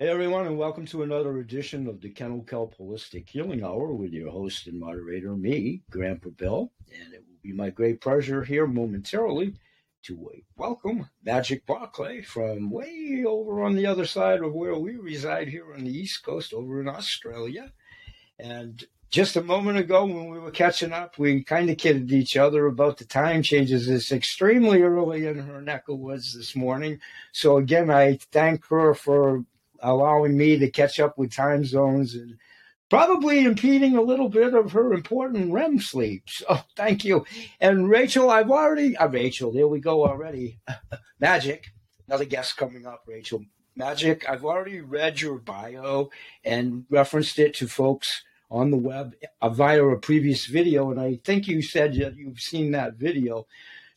Hey everyone, and welcome to another edition of the Kennel Kelp Holistic Healing Hour with your host and moderator, me, Grandpa Bill. And it will be my great pleasure here momentarily to uh, welcome Magic Barclay from way over on the other side of where we reside here on the East Coast, over in Australia. And just a moment ago when we were catching up, we kind of kidded each other about the time changes. It's extremely early in her neck of woods this morning. So again, I thank her for allowing me to catch up with time zones and probably impeding a little bit of her important REM sleep. So thank you. And Rachel, I've already, uh, Rachel, there we go already. Magic, another guest coming up, Rachel. Magic, I've already read your bio and referenced it to folks on the web uh, via a previous video. And I think you said that you've seen that video.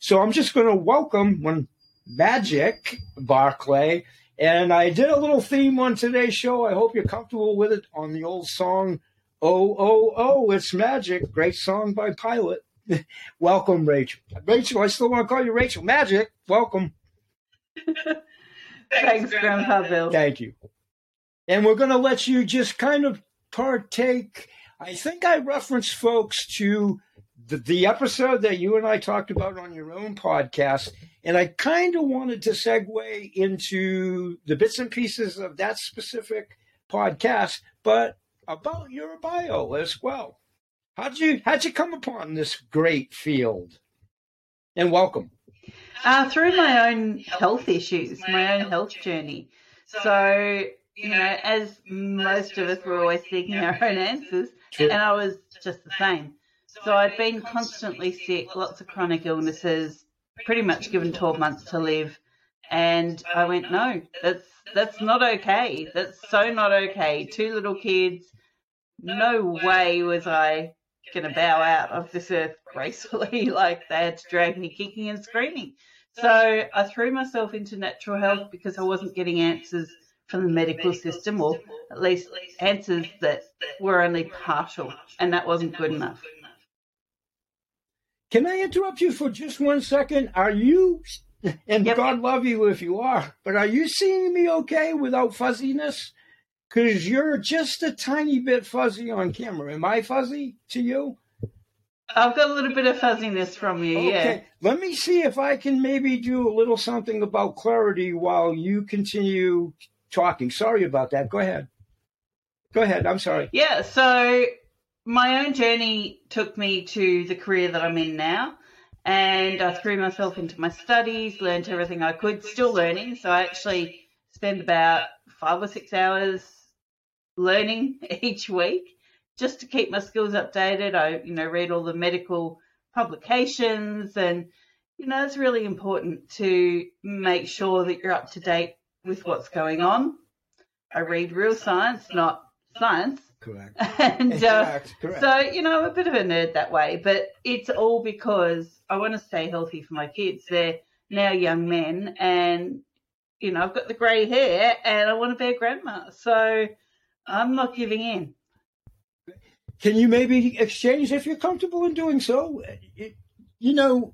So I'm just going to welcome one Magic Barclay and I did a little theme on today's show. I hope you're comfortable with it on the old song, Oh, Oh, Oh, It's Magic. Great song by Pilot. welcome, Rachel. Rachel, I still want to call you Rachel. Magic, welcome. Thanks, Grandpa Bill. Thank you. And we're going to let you just kind of partake. I think I referenced folks to the, the episode that you and I talked about on your own podcast and I kind of wanted to segue into the bits and pieces of that specific podcast, but about your bio as well. How'd you how'd you come upon this great field? And welcome. Uh, through my own health issues, my own health journey. So, you know, as most of us were always seeking our own answers, and I was just the same. So I'd been constantly sick, lots of chronic illnesses, pretty much given 12 months to live. And I went, no, that's that's not okay. That's so not okay. Two little kids. No way was I going to bow out of this earth gracefully. like they had to drag me kicking and screaming. So I threw myself into natural health because I wasn't getting answers from the medical system, or at least answers that were only partial, and that wasn't good enough. Can I interrupt you for just one second? Are you, and yep. God love you if you are, but are you seeing me okay without fuzziness? Because you're just a tiny bit fuzzy on camera. Am I fuzzy to you? I've got a little bit of fuzziness from you, okay. yeah. Let me see if I can maybe do a little something about clarity while you continue talking. Sorry about that. Go ahead. Go ahead. I'm sorry. Yeah, so my own journey took me to the career that I'm in now. And I threw myself into my studies, learned everything I could, still learning. So I actually spend about five or six hours learning each week just to keep my skills updated. I, you know, read all the medical publications and, you know, it's really important to make sure that you're up to date with what's going on. I read real science, not science. Correct. and uh, correct, correct. so, you know, I'm a bit of a nerd that way, but it's all because I want to stay healthy for my kids. They're now young men, and you know, I've got the grey hair, and I want to be a grandma. So I'm not giving in. Can you maybe exchange if you're comfortable in doing so? You know,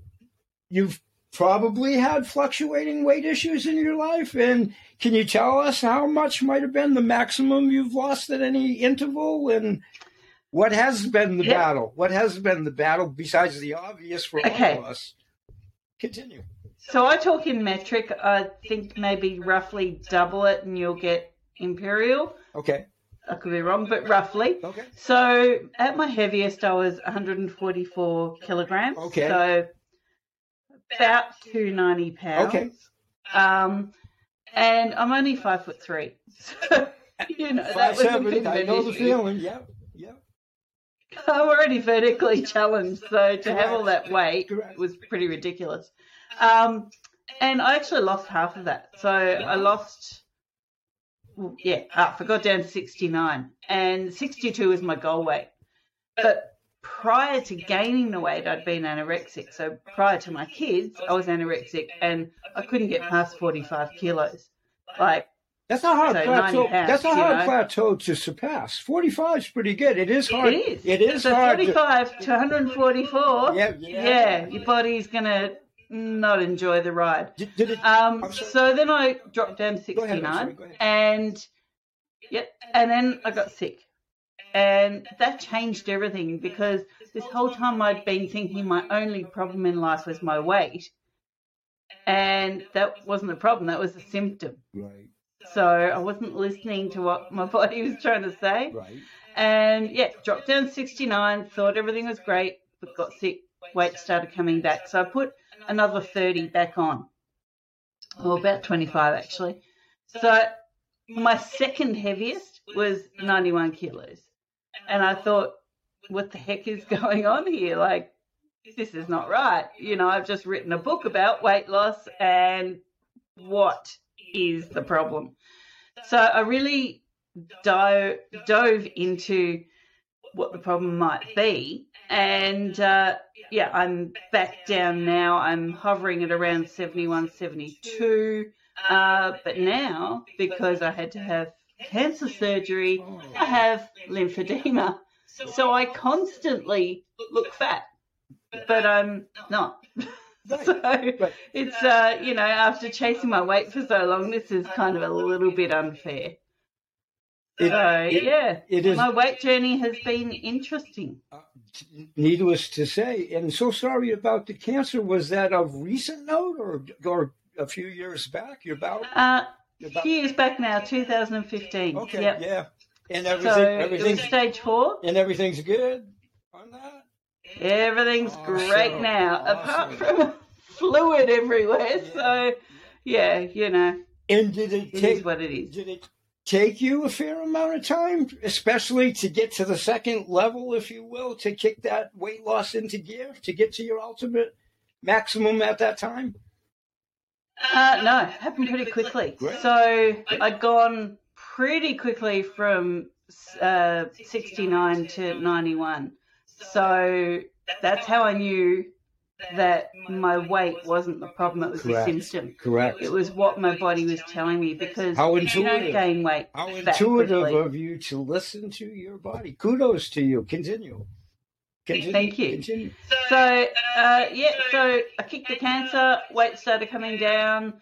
you've probably had fluctuating weight issues in your life. And can you tell us how much might have been the maximum you've lost at any interval? And what has been the battle? What has been the battle besides the obvious for okay. all of us? Continue. So I talk in metric. I think maybe roughly double it and you'll get imperial. Okay. I could be wrong, but roughly. Okay. So at my heaviest, I was 144 kilograms. Okay. So about 290 pounds. Okay. Um, and I'm only five foot three. So, you know, five, that was seven, a bit I know the feeling. Yeah, yeah. I'm already vertically challenged, so to have all that weight was pretty ridiculous. Um, and I actually lost half of that. So I lost, yeah, I forgot down to 69. And 62 is my goal weight. But prior to gaining the weight, I'd been anorexic. So prior to my kids, I was anorexic and I couldn't get past 45 kilos. Like, that's a hard so plateau. Pounds, that's a hard know. plateau to surpass. 45 is pretty good. It is hard. It is. It is so hard. 45 to, to 144. Yeah, yeah, yeah. Your body's going to not enjoy the ride. Did, did it, um, so then I dropped down to 69 go ahead, go ahead. and Yep. And then I got sick. And that changed everything because this whole time I'd been thinking my only problem in life was my weight. And that wasn't a problem, that was a symptom. Right. So I wasn't listening to what my body was trying to say. Right. And yeah, dropped down 69, thought everything was great, but got sick, weight started coming back. So I put another 30 back on. Or about 25 actually. So my second heaviest was 91 kilos. And I thought, what the heck is going on here? Like, this is not right. You know, I've just written a book about weight loss and what is the problem? So I really dove, dove into what the problem might be. And uh, yeah, I'm back down now. I'm hovering at around 71, 72. Uh, but now, because I had to have cancer surgery, I have lymphedema. So I constantly look fat, but I'm not. so it's, uh, you know, after chasing my weight for so long, this is kind of a little bit unfair. It, so, it, yeah, it is, my weight journey has been interesting. Uh, needless to say, and so sorry about the cancer. Was that of recent note or, or a few years back? You're about. Uh, few years back now, 2015. Okay, yep. yeah. And everything, so everything's stage four. And everything's good on that. Everything's awesome. great now, awesome. apart from fluid everywhere. Yeah. So, yeah, you know. And did it, it take what it is? Did it take you a fair amount of time, especially to get to the second level, if you will, to kick that weight loss into gear, to get to your ultimate maximum at that time? Uh, no, happened pretty quickly. Great. So I'd gone pretty quickly from uh, 69 to 91. So that's how I knew that my weight wasn't the problem, it was Correct. the symptom. Correct. It was what my body was telling me because how intuitive. you don't gain weight. How intuitive quickly. of you to listen to your body. Kudos to you. Continue. Continue. Thank you. Continue. So, uh, yeah, so I kicked the cancer, weight started coming down.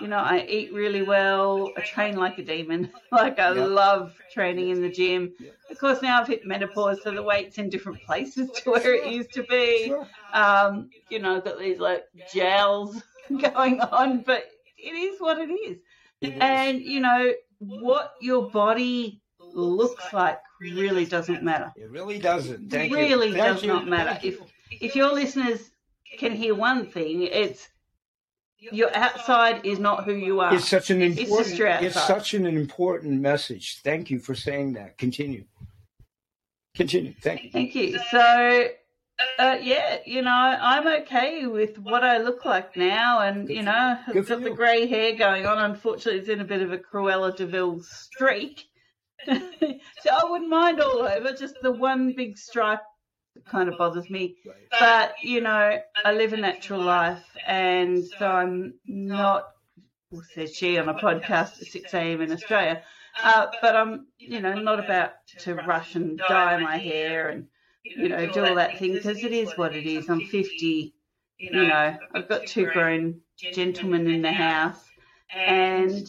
You know, I eat really well. I train like a demon. like I yeah. love training in the gym. Yeah. Of course, now I've hit menopause, so the weight's in different places to where it used to be. Sure. Um, you know, got these like gels going on, but it is what it is. It and is. you know what your body looks like really doesn't matter. It really doesn't. Thank really you. does not matter. If if your listeners can hear one thing, it's your outside is not who you are. It's such an important. It's, it's such an important message. Thank you for saying that. Continue. Continue. Thank you. Thank you. So, uh, yeah, you know, I'm okay with what I look like now, and Good you know, I've got the grey hair going on. Unfortunately, it's in a bit of a Cruella de Vil streak. So I wouldn't mind all over, just the one big stripe kind of bothers me. But, you know, I live a natural life, and so I'm not, well, says she on a podcast at 6 a.m. in Australia, uh, but I'm, you know, not about to rush and dye my hair and, you know, do all that thing because it is what it is. I'm 50, you know, I've got two grown gentlemen in the house, and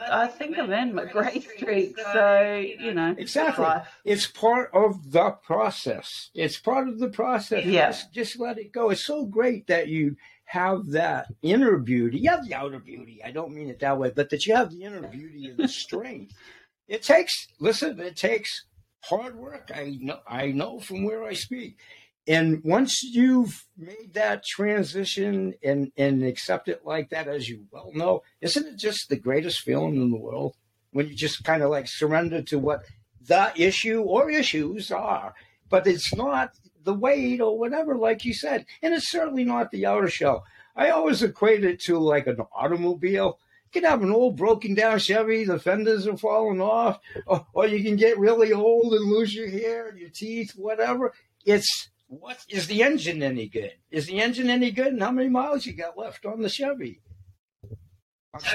I think I've earned my grey streak, so you know. Exactly. It's part of the process. It's part of the process. Yeah. Just, just let it go. It's so great that you have that inner beauty. You have the outer beauty. I don't mean it that way, but that you have the inner beauty and the strength. it takes. Listen, it takes hard work. I know. I know from where I speak. And once you've made that transition and, and accept it like that, as you well know, isn't it just the greatest feeling in the world when you just kind of like surrender to what the issue or issues are? But it's not the weight or whatever, like you said. And it's certainly not the outer shell. I always equate it to like an automobile. You can have an old broken down Chevy, the fenders are falling off, or, or you can get really old and lose your hair and your teeth, whatever. It's what is the engine any good? Is the engine any good? And how many miles you got left on the Chevy?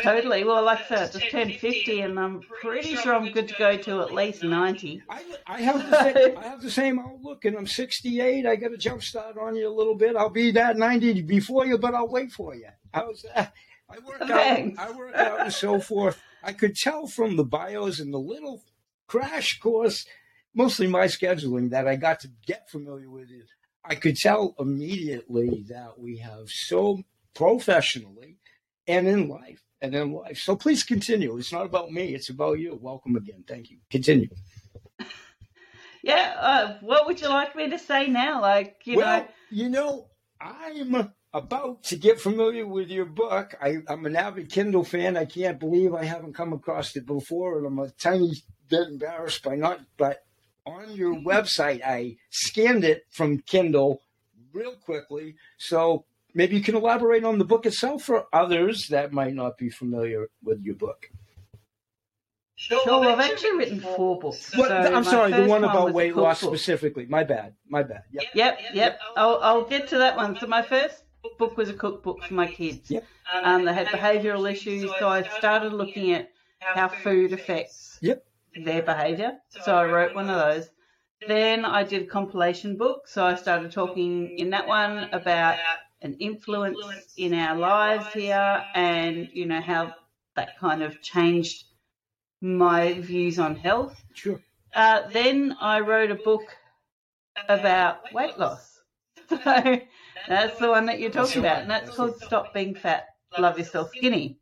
Totally. Well, like I said, just turned 50 and I'm pretty sure I'm good to go to at least 90. I, I, have, the same, I have the same outlook and I'm 68. I got a jump start on you a little bit. I'll be that 90 before you, but I'll wait for you. How's that? I work out, I work out and so forth. I could tell from the bios and the little crash course, mostly my scheduling that I got to get familiar with it. I could tell immediately that we have so professionally and in life and in life. So please continue. It's not about me, it's about you. Welcome again. Thank you. Continue. Yeah, uh, what would you like me to say now? Like, you well, know, you know, I'm about to get familiar with your book. I, am an avid Kindle fan. I can't believe I haven't come across it before, and I'm a tiny bit embarrassed by not. But on your website, I scanned it from Kindle real quickly. So maybe you can elaborate on the book itself for others that might not be familiar with your book. Sure, well, I've actually written four books. so I'm sorry, the one about weight loss book. specifically. My bad. My bad. Yep. Yep. Yep. I'll, I'll get to that one. So my first book was a cookbook for my kids. Yep. Um, they had behavioural issues, so I started looking at how food affects yep. Their behaviour. So I wrote one of those. Then I did a compilation book. So I started talking in that one about an influence in our lives here and, you know, how that kind of changed my views on health. Sure. Uh, then I wrote a book about weight loss. So that's the one that you're talking about, and that's called Stop Being Fat, Love Yourself Skinny.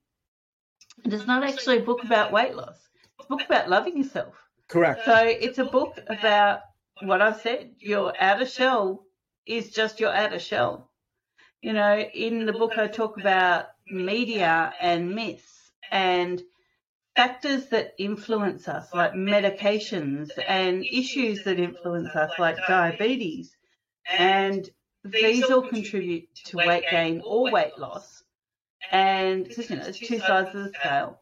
And it's not actually a book about weight loss. It's book about loving yourself. Correct. So it's a book about what I've said. Your outer shell is just your outer shell. You know, in the book I talk about media and myths and factors that influence us, like medications, and issues that influence us, like diabetes. And these all contribute to weight gain or weight loss. And you know, there's two sides of the scale.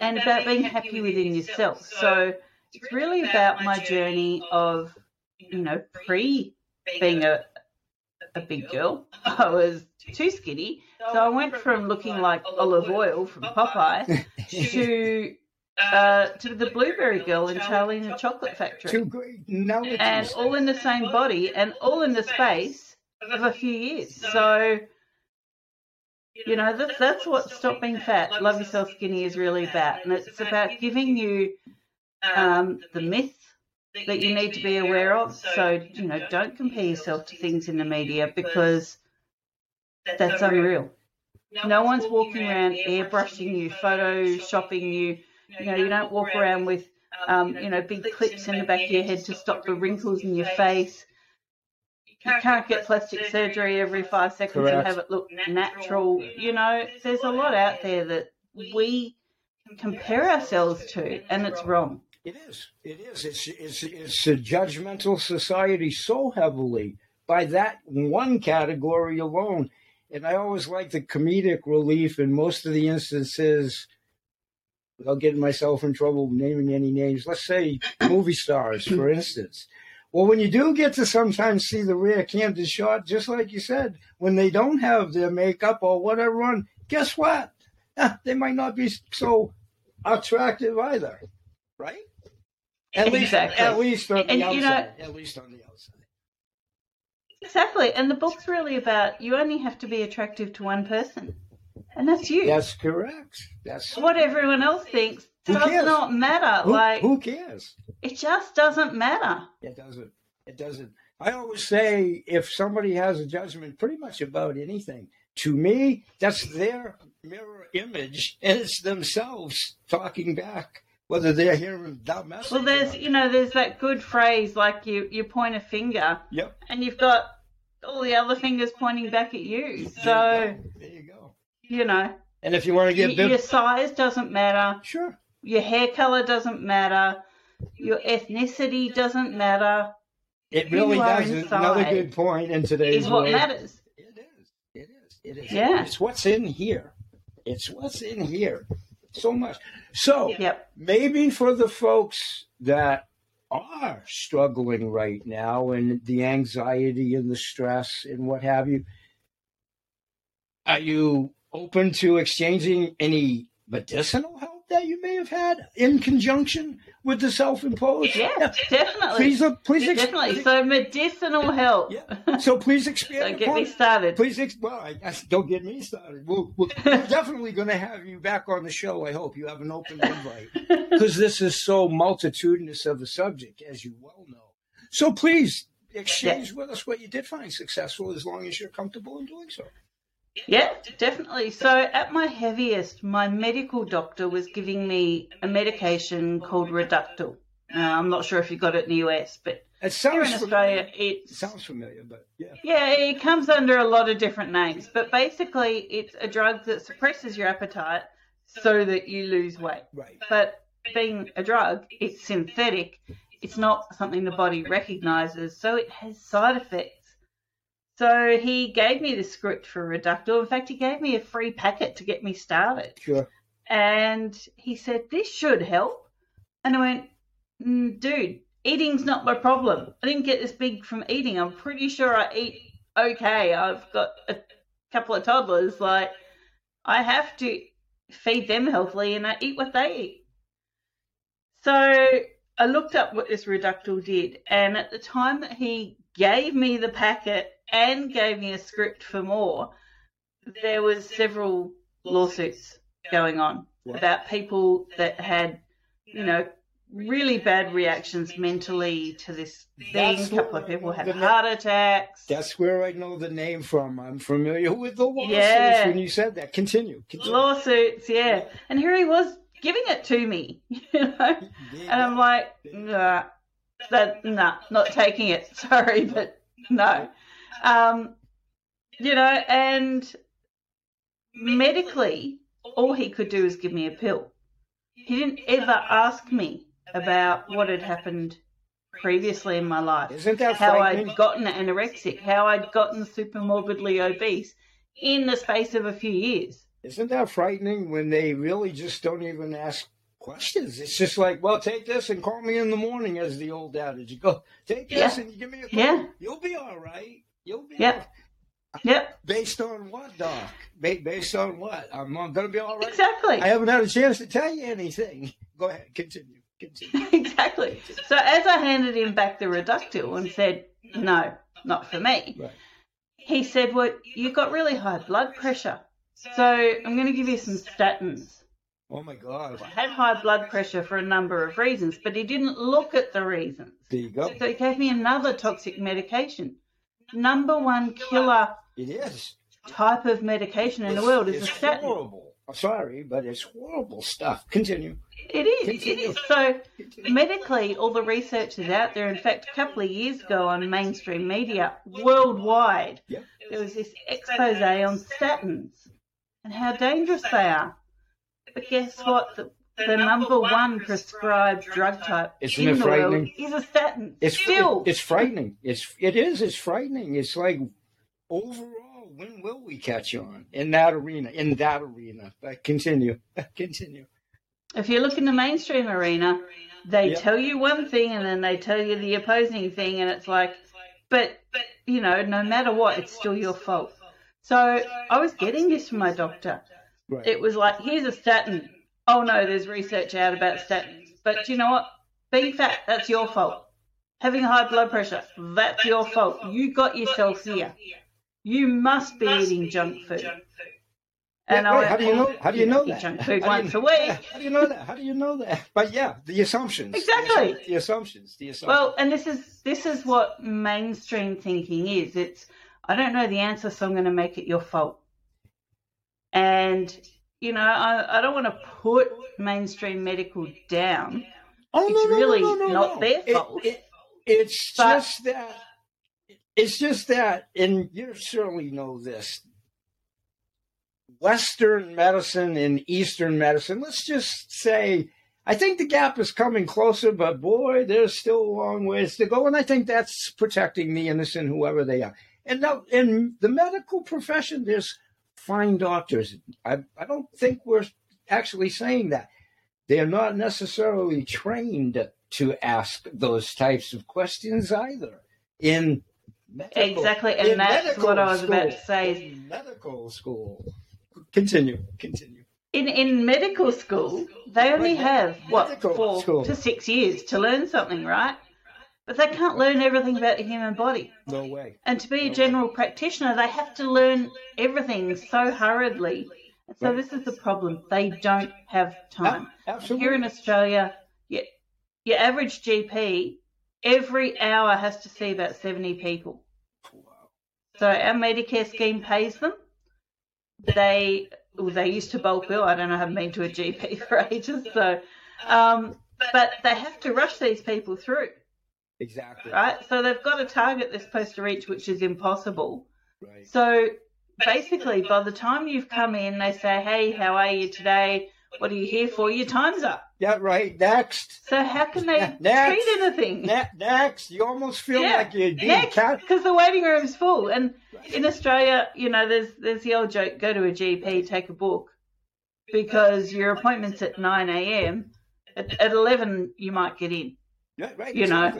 And about being happy within yourself. So it's really about my journey of, you know, pre being a, a big girl. I was too skinny. So I went from looking like Olive Oyl from Popeye to uh, to the Blueberry Girl in Charlie and the Chocolate Factory. Too great. No, and all in the same body and all in the space of a few years. So, you know, that's, that's what Stop Being Fat, Love Yourself Skinny is really about. And it's about giving you um, the myths that you need to be aware of. So, you know, don't compare yourself to things in the media because that's unreal. No one's walking around airbrushing you, photoshopping you. You know, you don't walk around with, um, you know, big clips in the back of your head to stop the wrinkles in your face. You can't get plastic surgery every five seconds Correct. and have it look natural. You know, there's a lot out there that we compare ourselves to, and it's wrong. It is. It is. It's, it's, it's a judgmental society so heavily by that one category alone. And I always like the comedic relief in most of the instances, without getting myself in trouble naming any names. Let's say movie stars, for instance. Well, when you do get to sometimes see the rare candid shot, just like you said, when they don't have their makeup or whatever on, guess what? Ah, they might not be so attractive either, right? At exactly. least, at least on and, the outside. Know, at least on the outside. Exactly, and the book's really about you only have to be attractive to one person, and that's you. That's correct. That's what everyone else thinks does cares? not matter. Who, like who cares? It just doesn't matter. It doesn't. It doesn't. I always say if somebody has a judgment pretty much about anything, to me, that's their mirror image, and it's themselves talking back whether they're hearing that message. Well, there's you know there's that good phrase like you you point a finger, yep, and you've got all the other fingers pointing back at you. So there you go. There you, go. you know. And if you want to get your, your size doesn't matter. Sure. Your hair color doesn't matter. Your ethnicity doesn't matter. It really doesn't. Another good point in today's is what matters. It is. It is. It is. Yeah. It's what's in here. It's what's in here so much. So yep. maybe for the folks that are struggling right now and the anxiety and the stress and what have you, are you open to exchanging any medicinal help that you may have had in conjunction with the self-imposed? Yeah, yeah. definitely. Please, uh, please, definitely. so medicinal help. Yeah. So please expand. don't get me started. Please, ex- well, I, I, don't get me started. We'll, we're definitely going to have you back on the show. I hope you have an open invite because this is so multitudinous of a subject, as you well know. So please exchange yeah. with us what you did find successful, as long as you're comfortable in doing so. Yeah, definitely. So at my heaviest, my medical doctor was giving me a medication called Reductil. Uh, I'm not sure if you got it in the US, but it sounds here in Australia, it sounds familiar, but yeah. Yeah, it comes under a lot of different names, but basically, it's a drug that suppresses your appetite so that you lose weight. Right. But being a drug, it's synthetic. It's not something the body recognizes, so it has side effects so he gave me the script for Reductil. In fact, he gave me a free packet to get me started. Sure. And he said, This should help. And I went, mm, Dude, eating's not my problem. I didn't get this big from eating. I'm pretty sure I eat okay. I've got a couple of toddlers. Like, I have to feed them healthily and I eat what they eat. So I looked up what this Reductil did. And at the time that he gave me the packet, and gave me a script for more, there was several lawsuits going on about people that had, you know, really bad reactions mentally to this thing. a couple of people had heart attacks. That's where I know the name from. I'm familiar with the lawsuits yeah. when you said that. Continue. Continue. Lawsuits, yeah. yeah. And here he was giving it to me, you know, yeah. and I'm like, nah, that, nah, not taking it. Sorry, but no. Um, you know, and medically, all he could do is give me a pill. He didn't ever ask me about what had happened previously in my life. Isn't that how I'd gotten anorexic, how I'd gotten super morbidly obese in the space of a few years. Isn't that frightening when they really just don't even ask questions? It's just like, well, take this and call me in the morning, as the old adage. You go, take this yeah. and you give me a call. Yeah. You'll be all right. You'll be yep. Yep. Based on what, Doc? based on what? I'm going to be all right. Exactly. I haven't had a chance to tell you anything. Go ahead, continue. continue. exactly. So as I handed him back the Reductil and said, no, not for me, right. he said, well, you've got really high blood pressure. So I'm going to give you some statins. Oh my God. I had high blood pressure for a number of reasons, but he didn't look at the reasons. There you go. So he gave me another toxic medication number one killer it is type of medication in it's, the world is it's a statin. Horrible. Sorry, but it's horrible stuff. Continue. It is. Continue. It is. So Continue. medically, all the research is out there. In fact, a couple of years ago on mainstream media worldwide, yep. there was this expose on statins and how dangerous they are. But guess what? The the number one prescribed drug type Isn't in the world is a statin. It's still it's frightening. It's it is. It's frightening. It's like overall, when will we catch on in that arena? In that arena, but continue, continue. If you look in the mainstream arena, they yep. tell you one thing and then they tell you the opposing thing, and it's like, but you know, no matter what, it's still your fault. So I was getting this from my doctor. Right. It was like, here's a statin oh no, there's research out about statins. But you know what? Being fat, that's your fault. Having high blood pressure, that's your fault. You got yourself here. You must be eating junk food. And yeah, right. how do you know? How do you know that? Junk food once a week. How do you know that? How do you know that? But yeah, the assumptions. Exactly. The, the assumptions. The assumptions. Well, and this is this is what mainstream thinking is. It's I don't know the answer, so I'm going to make it your fault. And you know, I, I don't want to put mainstream medical down. Oh, it's no, no, really no, no, not their fault. It, it, it's but, just that. It's just that, and you certainly know this. Western medicine and Eastern medicine, let's just say, I think the gap is coming closer, but boy, there's still a long ways to go. And I think that's protecting the innocent, whoever they are. And now, in the medical profession, there's fine doctors. I, I don't think we're actually saying that. They're not necessarily trained to ask those types of questions either. In medical, exactly, and that's what I was school, about to say. medical school. Continue. Continue. in in medical school, they only have what four school. to six years to learn something, right? But they can't learn everything about the human body. No way. And to be a general practitioner, they have to learn everything so hurriedly. And so Right. this is the problem. They don't have time. Absolutely. Here in Australia, your, your average GP every hour has to see about 70 people. Wow. So our Medicare scheme pays them. They well, they used to bulk bill. I don't know. I haven't been to a GP for ages. So, um, but they have to rush these people through, Exactly. right? So they've got a target they're supposed to reach, which is impossible. Right. So basically, by the time you've come in, they say, "Hey, how are you today? What are you here for?" Your time's up. Yeah, right. Next. So how can they Next. treat anything? Ne- next. You almost feel Yeah. like you're being Next, cat. because the waiting room's full. And in Australia, you know, there's there's the old joke: go to a GP, take a book, because your appointment's at nine a.m. At, at eleven, you might get in. Yeah, right. you know.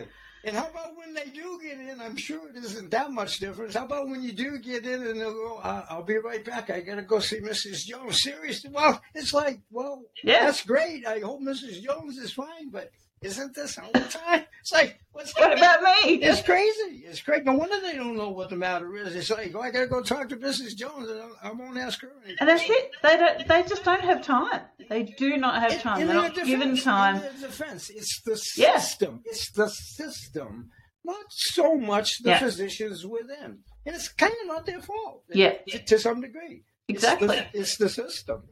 And how about when they do get in? I'm sure it isn't that much difference. How about when you do get in and they'll go, "I- I'll be right back. I got to go see Mrs. Jones. Seriously? Well, it's like, well, Yeah. that's great. I hope Mrs. Jones is fine, but isn't this all the time? It's like, what's What about me? It's crazy. It's crazy. No wonder they don't know what the matter is. It's like, oh, I got to go talk to Mrs. Jones, and I won't ask her anything. And that's it. They don't. They just don't have time. They do not have time. In They're their not given time. In defense, it's the Yeah. system. It's the system, not so much the Yeah. physicians within. And it's kind of not their fault. Yeah. To, some degree. It's the- Exactly. It's the, system.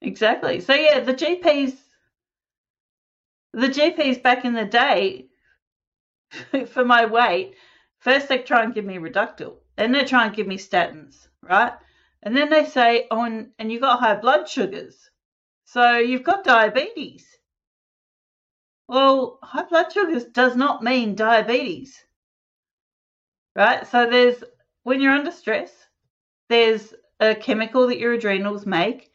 Exactly. So yeah, the GPs, the GPs back in the day, for my weight, first they try and give me Reductil, then they try and give me statins, right? And then they say, oh, and, and you got high blood sugars, so you've got diabetes. Well, high blood sugars does not mean diabetes, right? So there's when you're under stress, there's a chemical that your adrenals make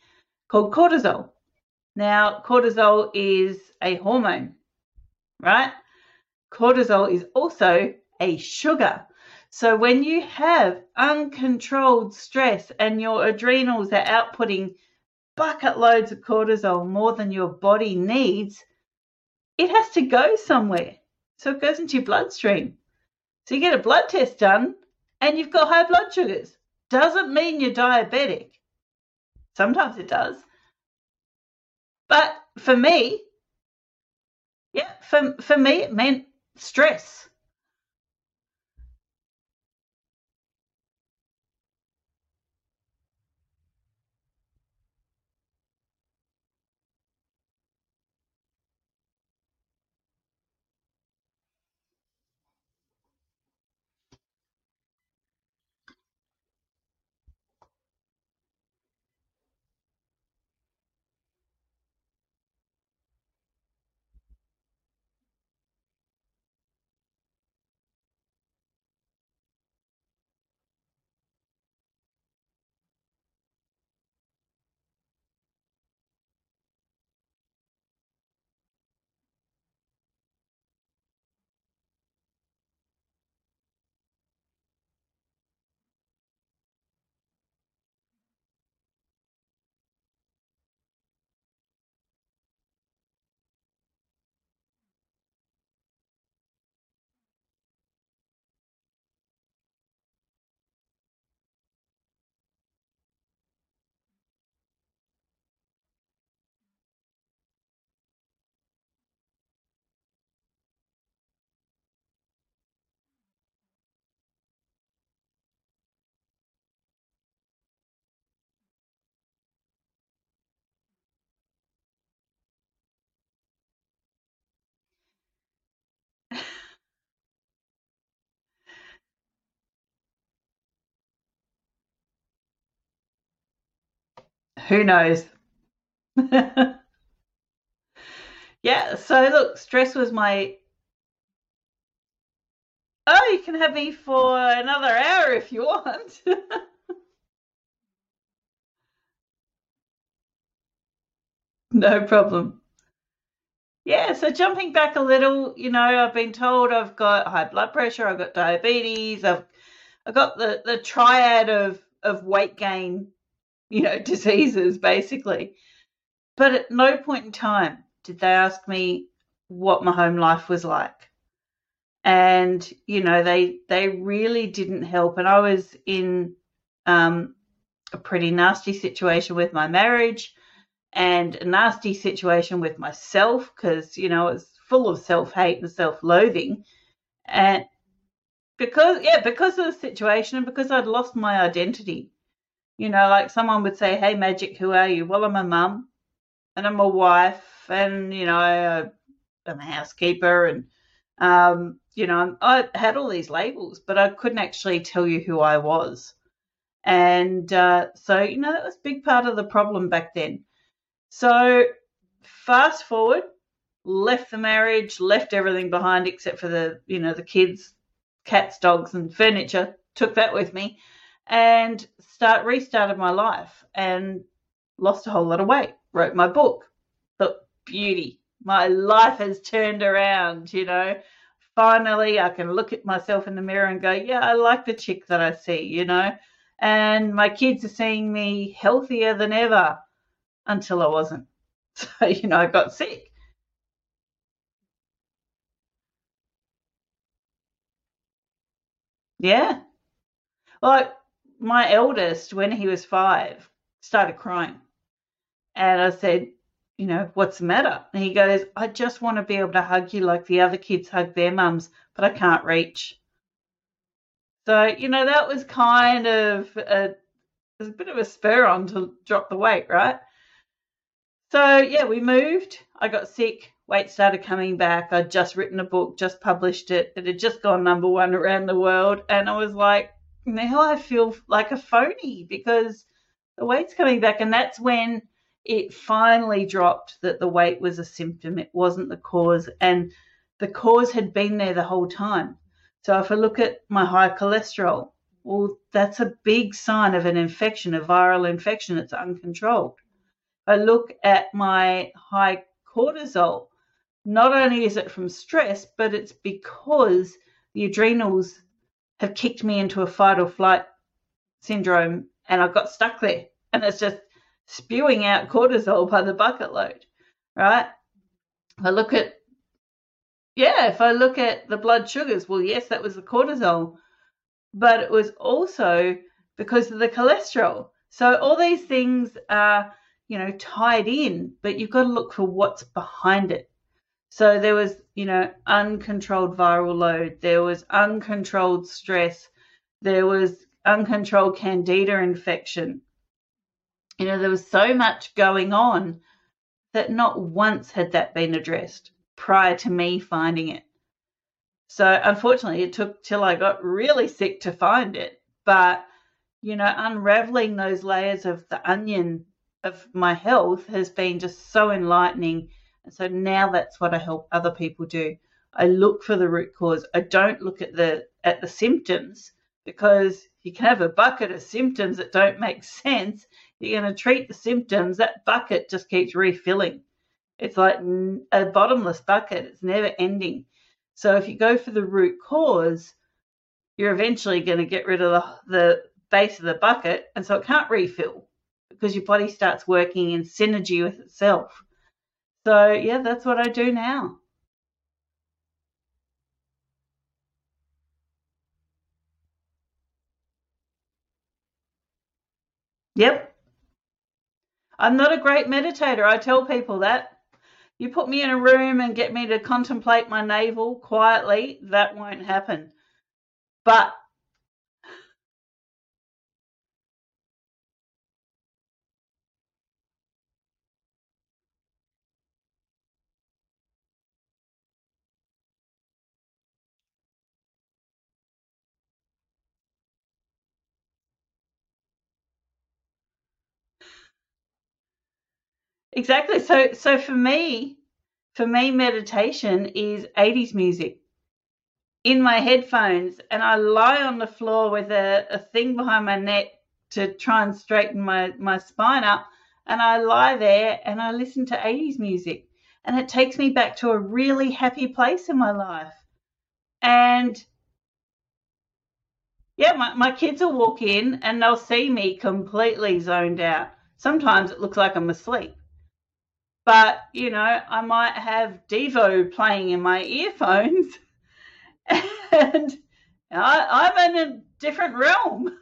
called cortisol. Now, cortisol is a hormone, right? Cortisol is also a sugar. So when you have uncontrolled stress and your adrenals are outputting bucket loads of cortisol more than your body needs, it has to go somewhere. So it goes into your bloodstream. So you get a blood test done and you've got high blood sugars. Doesn't mean you're diabetic. Sometimes it does. But for me, yeah, for, for me, it meant stress. Who knows? yeah, so look, stress was my. Oh, you can have me for another hour if you want. no problem. Yeah, so jumping back a little, you know, I've been told I've got high blood pressure, I've got diabetes, I've I've got the, the triad of, of weight gain you know, diseases basically. But at no point in time did they ask me what my home life was like. And, you know, they they really didn't help. And I was in um, a pretty nasty situation with my marriage and a nasty situation with myself because, you know, it's full of self hate and self loathing. And because, yeah, because of the situation and because I'd lost my identity. You know, like someone would say, Hey, Magic, who are you? Well, I'm a mum and I'm a wife and, you know, I'm a housekeeper and, um, you know, I had all these labels, but I couldn't actually tell you who I was. And uh, so, you know, that was a big part of the problem back then. So, fast forward, left the marriage, left everything behind except for the, you know, the kids, cats, dogs, and furniture. Took that with me, and start restarted my life and lost a whole lot of weight. Wrote my book, the beauty. My life has turned around. You know, finally I can look at myself in the mirror and go, yeah, I like the chick that I see. You know and my kids are seeing me healthier than ever until I wasn't. So, you know, I got sick. Yeah. Like my eldest, when he was five, started crying. And I said, you know, what's the matter? And he goes, I just want to be able to hug you like the other kids hug their mums, but I can't reach. So, you know, that was kind of a, a bit of a spur on to drop the weight, right? So, yeah, we moved. I got sick. Weight started coming back. I'd just written a book, just published it. It had just gone number one around the world. And I was like, now I feel like a phony because the weight's coming back. And that's when it finally dropped that the weight was a symptom. It wasn't the cause. And the cause had been there the whole time. So if I look at my high cholesterol, well, that's a big sign of an infection, a viral infection that's uncontrolled. I look at my high cortisol, not only is it from stress, but it's because the adrenals have kicked me into a fight or flight syndrome and I got stuck there. And it's just spewing out cortisol by the bucket load, right? If I look at yeah, if I look at the blood sugars, well, yes, that was the cortisol, but it was also because of the cholesterol. So all these things are, you know, tied in, but you've got to look for what's behind it. So there was, you know, uncontrolled viral load, there was uncontrolled stress, there was uncontrolled candida infection. You know, there was so much going on that not once had that been addressed prior to me finding it. So unfortunately, it took till I got really sick to find it. But, you know, unraveling those layers of the onion of my health has been just so enlightening. And so now that's what I help other people do. I look for the root cause. I don't look at the at the symptoms because you can have a bucket of symptoms that don't make sense. You're going to treat the symptoms, that bucket just keeps refilling. It's like a bottomless bucket, it's never ending. So if you go for the root cause, you're eventually going to get rid of the, the base of the bucket, and so it can't refill because your body starts working in synergy with itself. So, yeah, that's what I do now. Yep. I'm not a great meditator. I tell people that. You put me in a room and get me to contemplate my navel quietly, that won't happen. But Exactly. So so for me, for me meditation is 80s music in my headphones and I lie on the floor with a, a thing behind my neck to try and straighten my, my spine up and I lie there and I listen to 80s music and it takes me back to a really happy place in my life. And Yeah, my, my kids will walk in and they'll see me completely zoned out. Sometimes it looks like I'm asleep. But, you know, I might have Devo playing in my earphones and I, I'm in a different realm.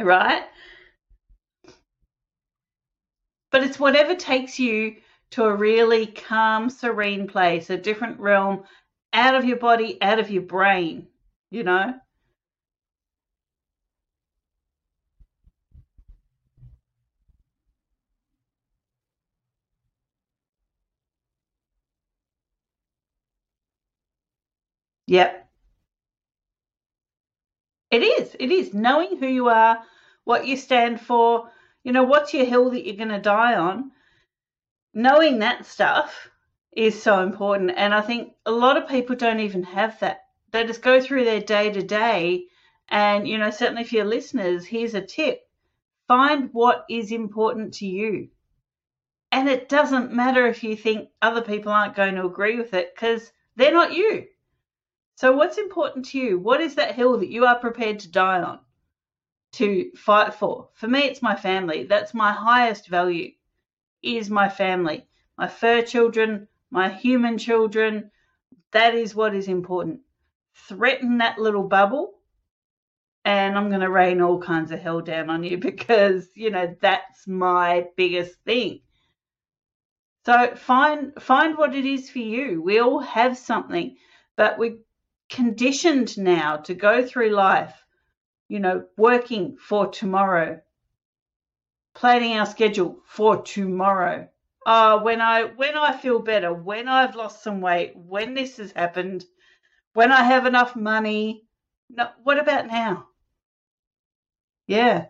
Right? But it's whatever takes you to a really calm, serene place, a different realm, out of your body, out of your brain, you know? Yep. It is. It is. Knowing who you are, what you stand for, you know, what's your hill that you're going to die on. Knowing that stuff is so important. And I think a lot of people don't even have that. They just go through their day to day. And, you know, certainly for your listeners, here's a tip find what is important to you. And it doesn't matter if you think other people aren't going to agree with it because they're not you. So, what's important to you? What is that hill that you are prepared to die on, to fight for? For me, it's my family. That's my highest value, is my family, my fur children, my human children. That is what is important. Threaten that little bubble, and I'm going to rain all kinds of hell down on you because, you know, that's my biggest thing. So find find what it is for you. We all have something, but we conditioned now to go through life, you know, working for tomorrow, planning our schedule for tomorrow. Oh, when I when I feel better, when I've lost some weight, when this has happened, when I have enough money. No, what about now? Yeah.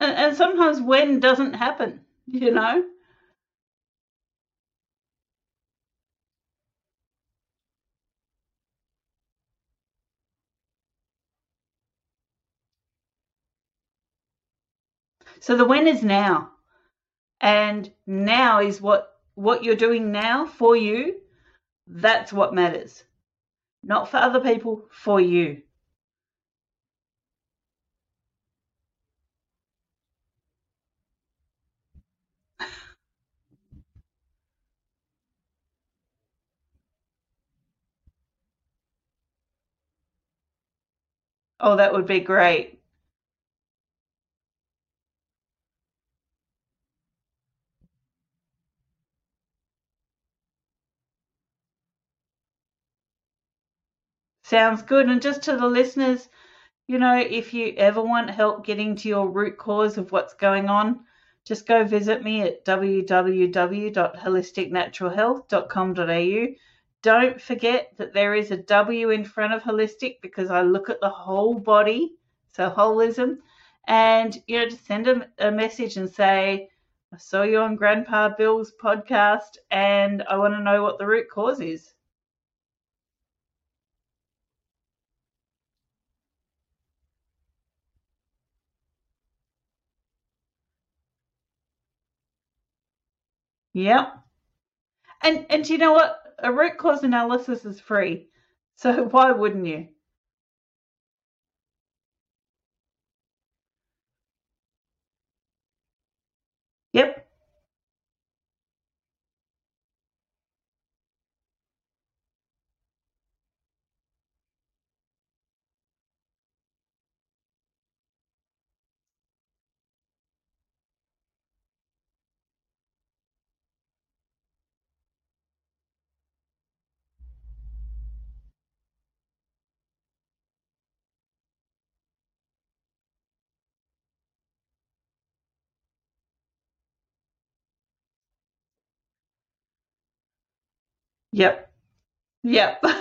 And, and sometimes when doesn't happen, you know? So the when is now. And now is what what you're doing now for you. That's what matters. Not for other people, for you. Oh, that would be great. Sounds good. And just to the listeners, you know, if you ever want help getting to your root cause of what's going on, just go visit me at www.wholisticnaturalhealth.com.au. Don't forget that there is a W in front of holistic because I look at the whole body, so holism. And, you know, just send a, a message and say, I saw you on Grandpa Bill's podcast and I want to know what the root cause is. Yep. And and you know what? A root cause analysis is free. So why wouldn't you? Yep. Yep.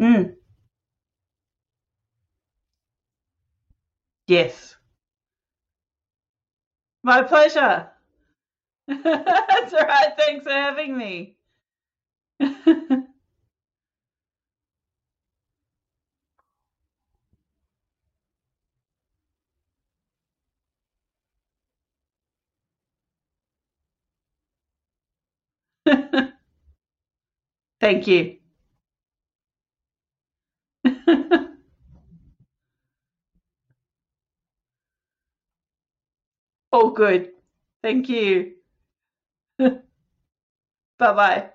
Mm. Yes. My pleasure. That's right. Thanks for having me. Thank you. All good. Thank you. bye bye.